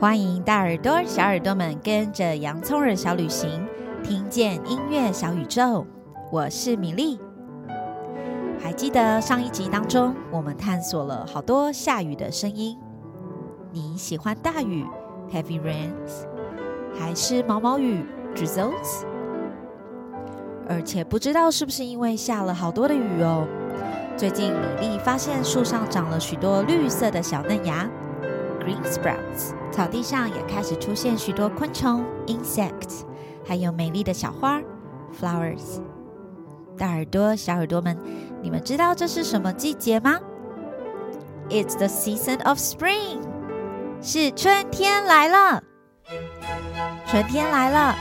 欢迎大耳朵、小耳朵们跟着洋葱耳小旅行，听见音乐小宇宙。我是米粒。还记得上一集当中，我们探索了好多下雨的声音。你喜欢大雨 （heavy rains） 还是毛毛雨 （drizzles）？而且不知道是不是因为下了好多的雨哦，最近米粒发现树上长了许多绿色的小嫩芽 （green sprouts）。草地上也开始出现许多昆虫 （insects），还有美丽的小花 （flowers）。大耳朵、小耳朵们，你们知道这是什么季节吗？It's the season of spring，是春天来了。春天来了，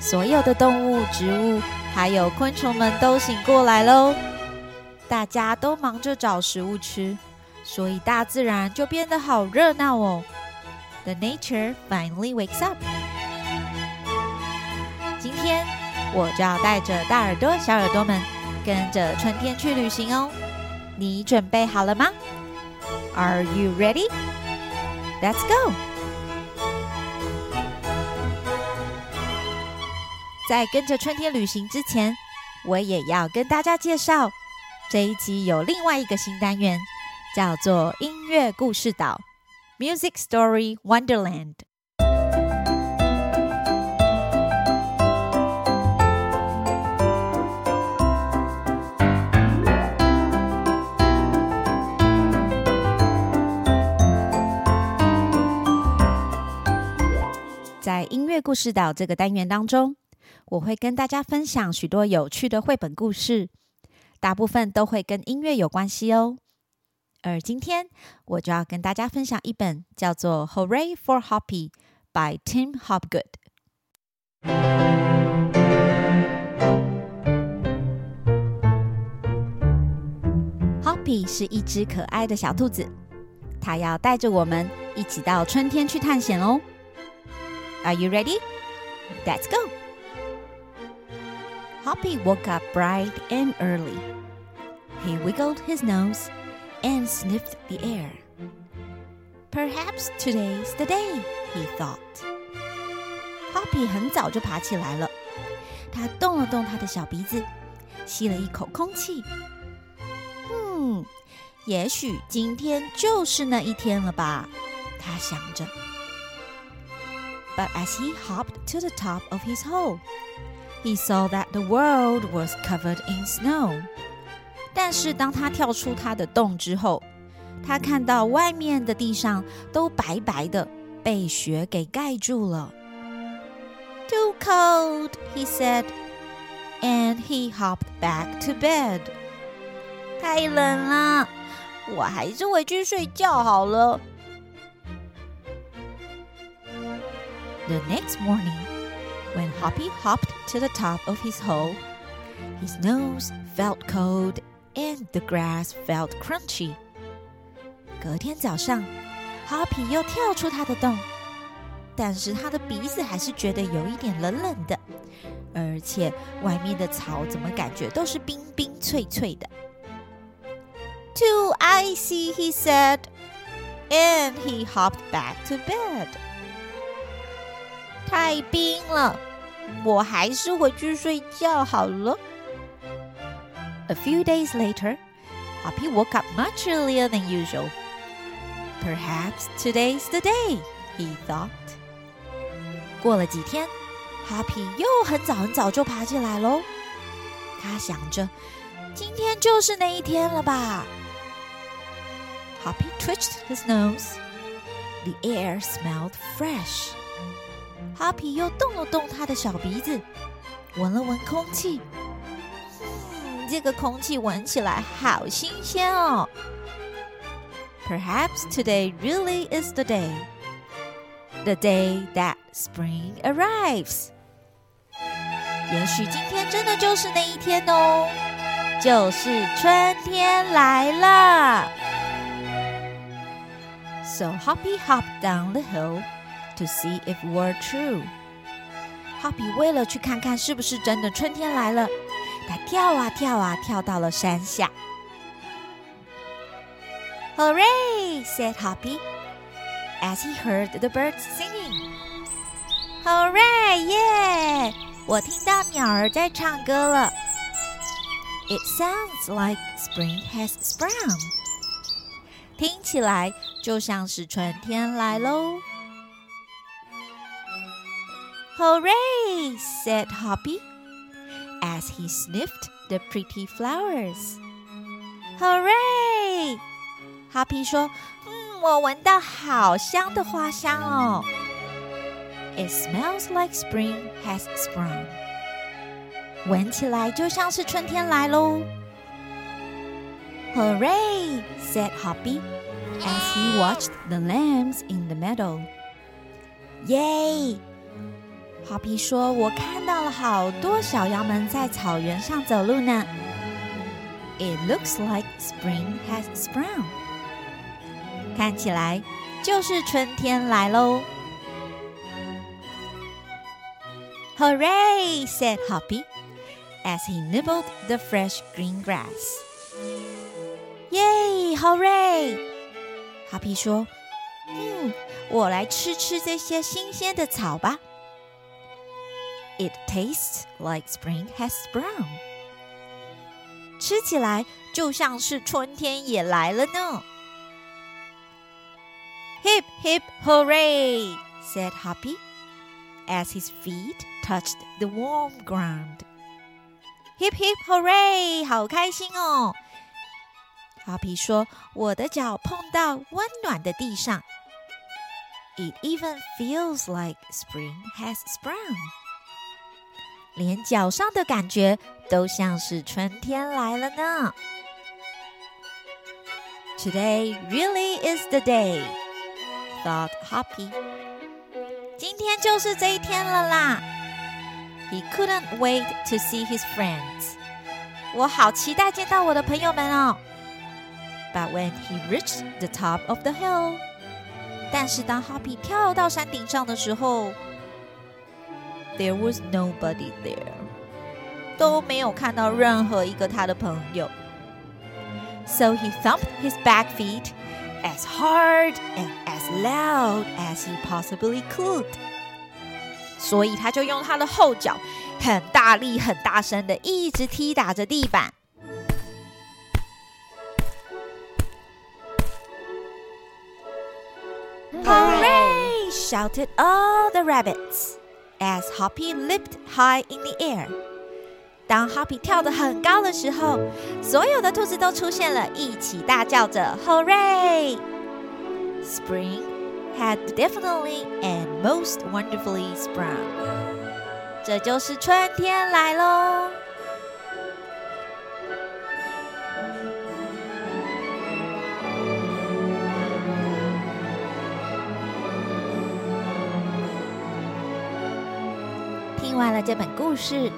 所有的动物、植物还有昆虫们都醒过来喽。大家都忙着找食物吃，所以大自然就变得好热闹哦。The nature finally wakes up。今天我就要带着大耳朵、小耳朵们，跟着春天去旅行哦。你准备好了吗？Are you ready? Let's go！在跟着春天旅行之前，我也要跟大家介绍，这一集有另外一个新单元，叫做音乐故事岛。Music Story Wonderland。在音乐故事岛这个单元当中，我会跟大家分享许多有趣的绘本故事，大部分都会跟音乐有关系哦。而今天我就要跟大家分享一本叫做《Hooray for Hoppy》by Tim Hopgood。Hoppy 是一只可爱的小兔子，它要带着我们一起到春天去探险哦。Are you ready? Let's go. Hoppy woke up bright and early. He wiggled his nose. and sniffed the air. Perhaps today's the day, he thought. Hoppy 很早就爬起来了，他动了动他的小鼻子，吸了一口空气。嗯，也许今天就是那一天了吧，他想着。But as he hopped to the top of his hole, he saw that the world was covered in snow. 但是当他跳出他的洞之后，他看到外面的地上都白白的，被雪给盖住了。Too cold, he said, and he hopped back to bed. 太冷了，我还是回去睡觉好了。The next morning, when Hoppy hopped to the top of his hole, his nose felt cold. And the grass felt crunchy. 隔天早上，Hoppy 又跳出他的洞，但是他的鼻子还是觉得有一点冷冷的，而且外面的草怎么感觉都是冰冰脆脆的。Too icy, he said, and he hopped back to bed. 太冰了，我还是回去睡觉好了。 A few days later, Hoppy woke up much earlier than usual. Perhaps today's the day, he thought. 过了几天，Hoppy 又很早很早就爬起来喽。他想着，今天就是那一天了吧。Hoppy twitched his nose. The air smelled fresh. Hoppy 又动了动他的小鼻子，闻了闻空气。 这个空气闻起来好新鲜哦。Perhaps today really is the day, the day that spring arrives. 也许今天真的就是那一天哦，就是春天来了。So Hoppy hopped down the hill to see if it were true. Hoppy 为了去看看是不是真的春天来了。他跳啊跳啊，跳到了山下。Hooray! said Hoppy. as he heard the birds singing. Hooray! Yeah! 我听到鸟儿在唱歌了。It sounds like spring has sprung. 听起来就像是春天来喽。Hooray! said Hoppy as he sniffed the pretty flowers. Hooray! Hoppy 说：“嗯，我闻到好香的花香哦。It smells like spring has sprung. 闻起来就像是春天来喽。Hooray! said Hoppy as he watched the lambs in the meadow. Yay! Hoppy 说：“我看到了好多小羊们在草原上走路呢。It looks like spring has sprung。看起来就是春天来喽。Hooray! said Hoppy as he nibbled the fresh green grass. Yay! Hooray! Hoppy 说：“嗯，我来吃吃这些新鲜的草吧。” It tastes like spring has sprung。吃起来就像是春天也来了呢。Hip hip hooray! said Hoppy as his feet touched the warm ground. Hip hip hooray! 好开心哦！Hoppy 说：“我的脚碰到温暖的地上。It even feels like spring has sprung。” 连脚上的感觉都像是春天来了呢。Today really is the day, thought Hoppy. 今天就是这一天了啦。He couldn't wait to see his friends. 我好期待见到我的朋友们哦。But when he reached the top of the hill，但是当 Hoppy 跳到山顶上的时候 ，There was nobody there，都没有看到任何一个他的朋友。So he thumped his back feet as hard and as loud as he possibly could。所以他就用他的后脚很大力、很大声的一直踢打着地板。Hooray! shouted all the rabbits. As Hoppy leaped high in the air，当 Hoppy 跳得很高的时候，所有的兔子都出现了，一起大叫着 “Hooray!” Spring had definitely and most wonderfully sprung。这就是春天来喽。 听完了这本故事，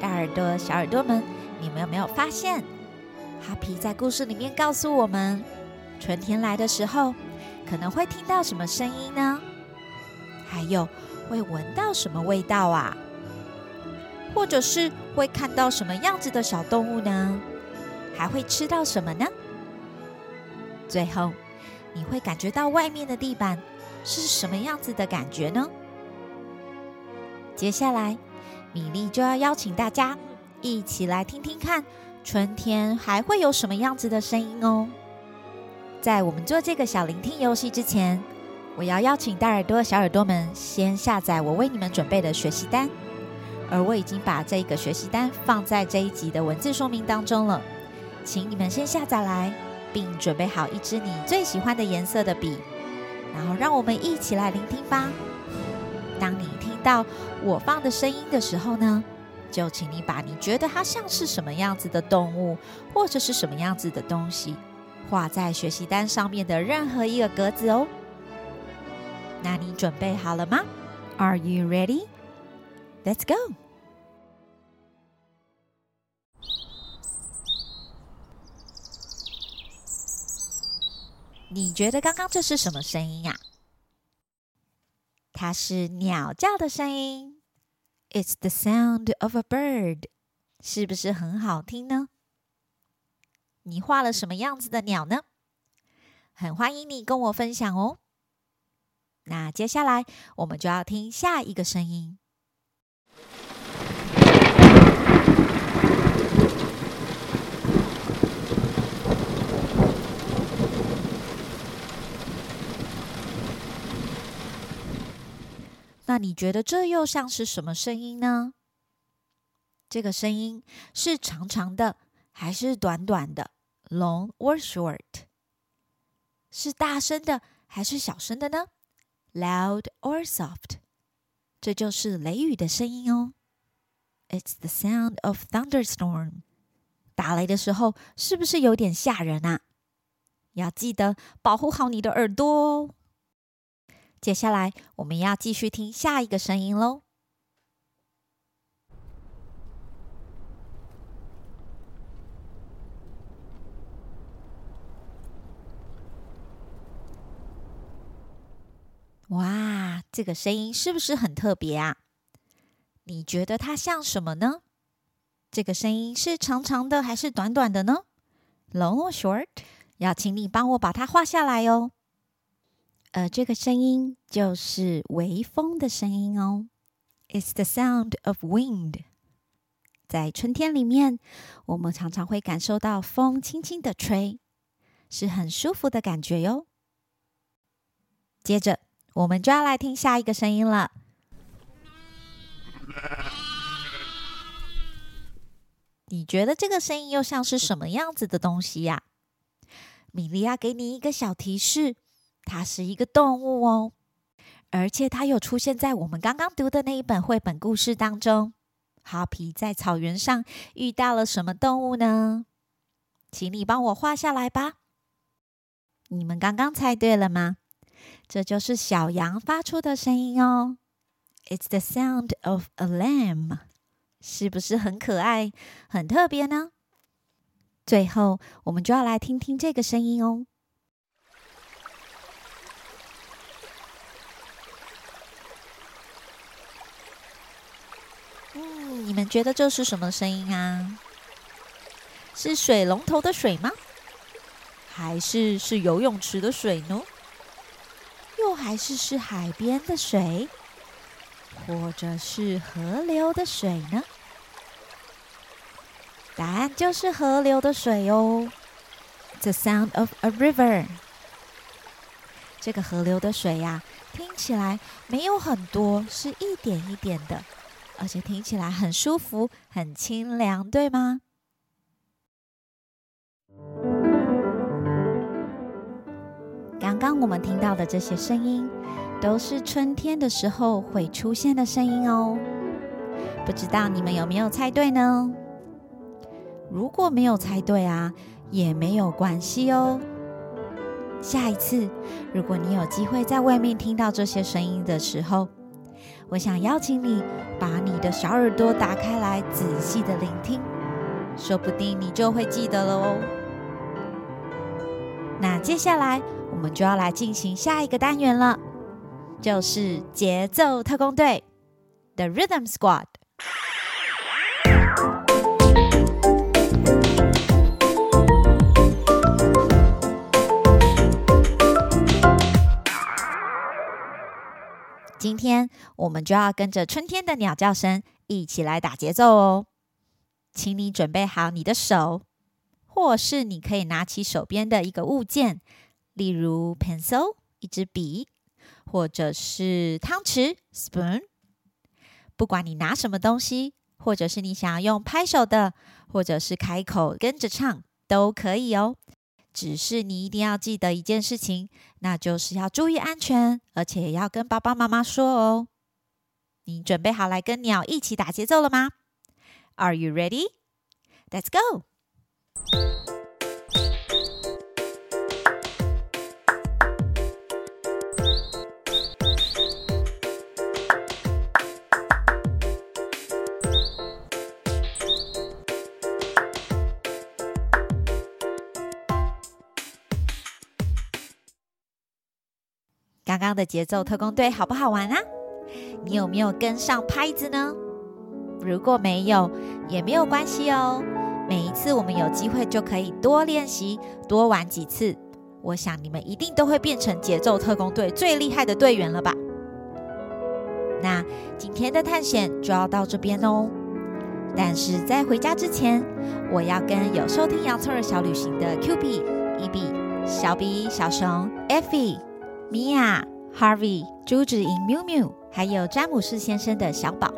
大耳朵、小耳朵们，你们有没有发现哈皮在故事里面告诉我们，春天来的时候，可能会听到什么声音呢？还有会闻到什么味道啊？或者是会看到什么样子的小动物呢？还会吃到什么呢？最后，你会感觉到外面的地板是什么样子的感觉呢？接下来，米粒就要邀请大家一起来听听看，春天还会有什么样子的声音哦。在我们做这个小聆听游戏之前，我要邀请大耳朵、小耳朵们先下载我为你们准备的学习单，而我已经把这个学习单放在这一集的文字说明当中了，请你们先下载来，并准备好一支你最喜欢的颜色的笔，然后让我们一起来聆听吧。当你听到我放的声音的时候呢，就请你把你觉得它像是什么样子的动物，或者是什么样子的东西，画在学习单上面的任何一个格子哦。那你准备好了吗？Are you ready? Let's go. 你觉得刚刚这是什么声音呀？它是鸟叫的声音，It's the sound of a bird，是不是很好听呢？你画了什么样子的鸟呢？很欢迎你跟我分享哦。那接下来我们就要听下一个声音。那你觉得这又像是什么声音呢？这个声音是长长的还是短短的？Long or short？是大声的还是小声的呢？Loud or soft？这就是雷雨的声音哦。It's the sound of thunderstorm。打雷的时候是不是有点吓人啊？要记得保护好你的耳朵哦。接下来我们要继续听下一个声音喽。哇，这个声音是不是很特别啊？你觉得它像什么呢？这个声音是长长的还是短短的呢？Long or short？要请你帮我把它画下来哦。呃，这个声音就是微风的声音哦。It's the sound of wind。在春天里面，我们常常会感受到风轻轻的吹，是很舒服的感觉哟。接着，我们就要来听下一个声音了。你觉得这个声音又像是什么样子的东西呀？米莉亚给你一个小提示。它是一个动物哦，而且它有出现在我们刚刚读的那一本绘本故事当中。哈皮在草原上遇到了什么动物呢？请你帮我画下来吧。你们刚刚猜对了吗？这就是小羊发出的声音哦。It's the sound of a lamb，是不是很可爱、很特别呢？最后，我们就要来听听这个声音哦。你们觉得这是什么声音啊？是水龙头的水吗？还是是游泳池的水呢？又还是是海边的水，或者是河流的水呢？答案就是河流的水哦。The sound of a river。这个河流的水呀，听起来没有很多，是一点一点的。而且听起来很舒服，很清凉，对吗？刚刚我们听到的这些声音，都是春天的时候会出现的声音哦。不知道你们有没有猜对呢？如果没有猜对啊，也没有关系哦。下一次，如果你有机会在外面听到这些声音的时候，我想邀请你把你的小耳朵打开来，仔细的聆听，说不定你就会记得了哦。那接下来我们就要来进行下一个单元了，就是节奏特工队，The Rhythm Squad。今天我们就要跟着春天的鸟叫声一起来打节奏哦，请你准备好你的手，或是你可以拿起手边的一个物件，例如 pencil 一支笔，或者是汤匙 spoon。不管你拿什么东西，或者是你想要用拍手的，或者是开口跟着唱，都可以哦。只是你一定要记得一件事情，那就是要注意安全，而且要跟爸爸妈妈说哦。你准备好来跟鸟一起打节奏了吗？Are you ready? Let's go! 刚刚的节奏特工队好不好玩啊？你有没有跟上拍子呢？如果没有，也没有关系哦。每一次我们有机会就可以多练习，多玩几次。我想你们一定都会变成节奏特工队最厉害的队员了吧？那今天的探险就要到这边哦。但是在回家之前，我要跟有收听洋葱儿小旅行的 Q B、E B、小 B、小熊、Effie、米娅、Harvey、朱子莹、缪缪，还有詹姆士先生的小宝，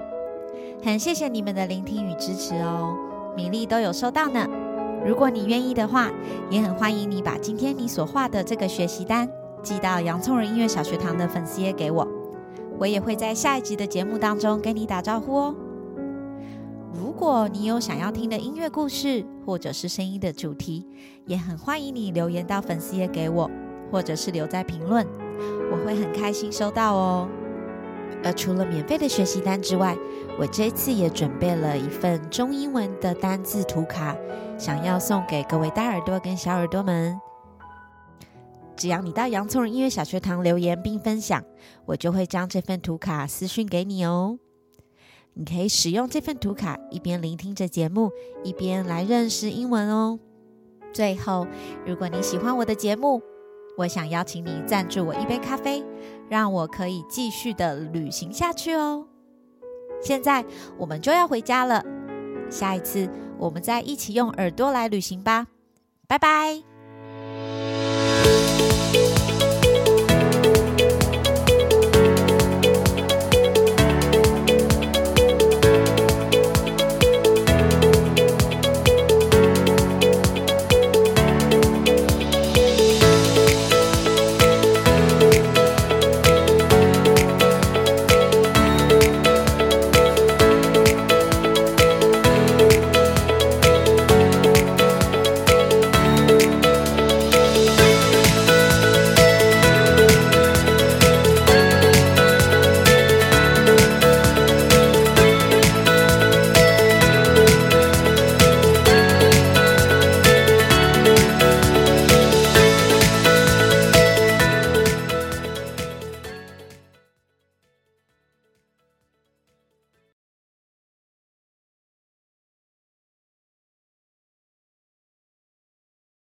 很谢谢你们的聆听与支持哦，米粒都有收到呢。如果你愿意的话，也很欢迎你把今天你所画的这个学习单寄到洋葱人音乐小学堂的粉丝页给我，我也会在下一集的节目当中跟你打招呼哦。如果你有想要听的音乐故事，或者是声音的主题，也很欢迎你留言到粉丝页给我，或者是留在评论，我会很开心收到哦。而除了免费的学习单之外，我这次也准备了一份中英文的单字图卡，想要送给各位大耳朵跟小耳朵们。只要你到洋葱耳音乐小学堂留言并分享，我就会将这份图卡私讯给你哦。你可以使用这份图卡，一边聆听着节目，一边来认识英文哦。最后，如果你喜欢我的节目，我想邀请你赞助我一杯咖啡，让我可以继续的旅行下去哦。现在我们就要回家了，下一次我们再一起用耳朵来旅行吧，拜拜。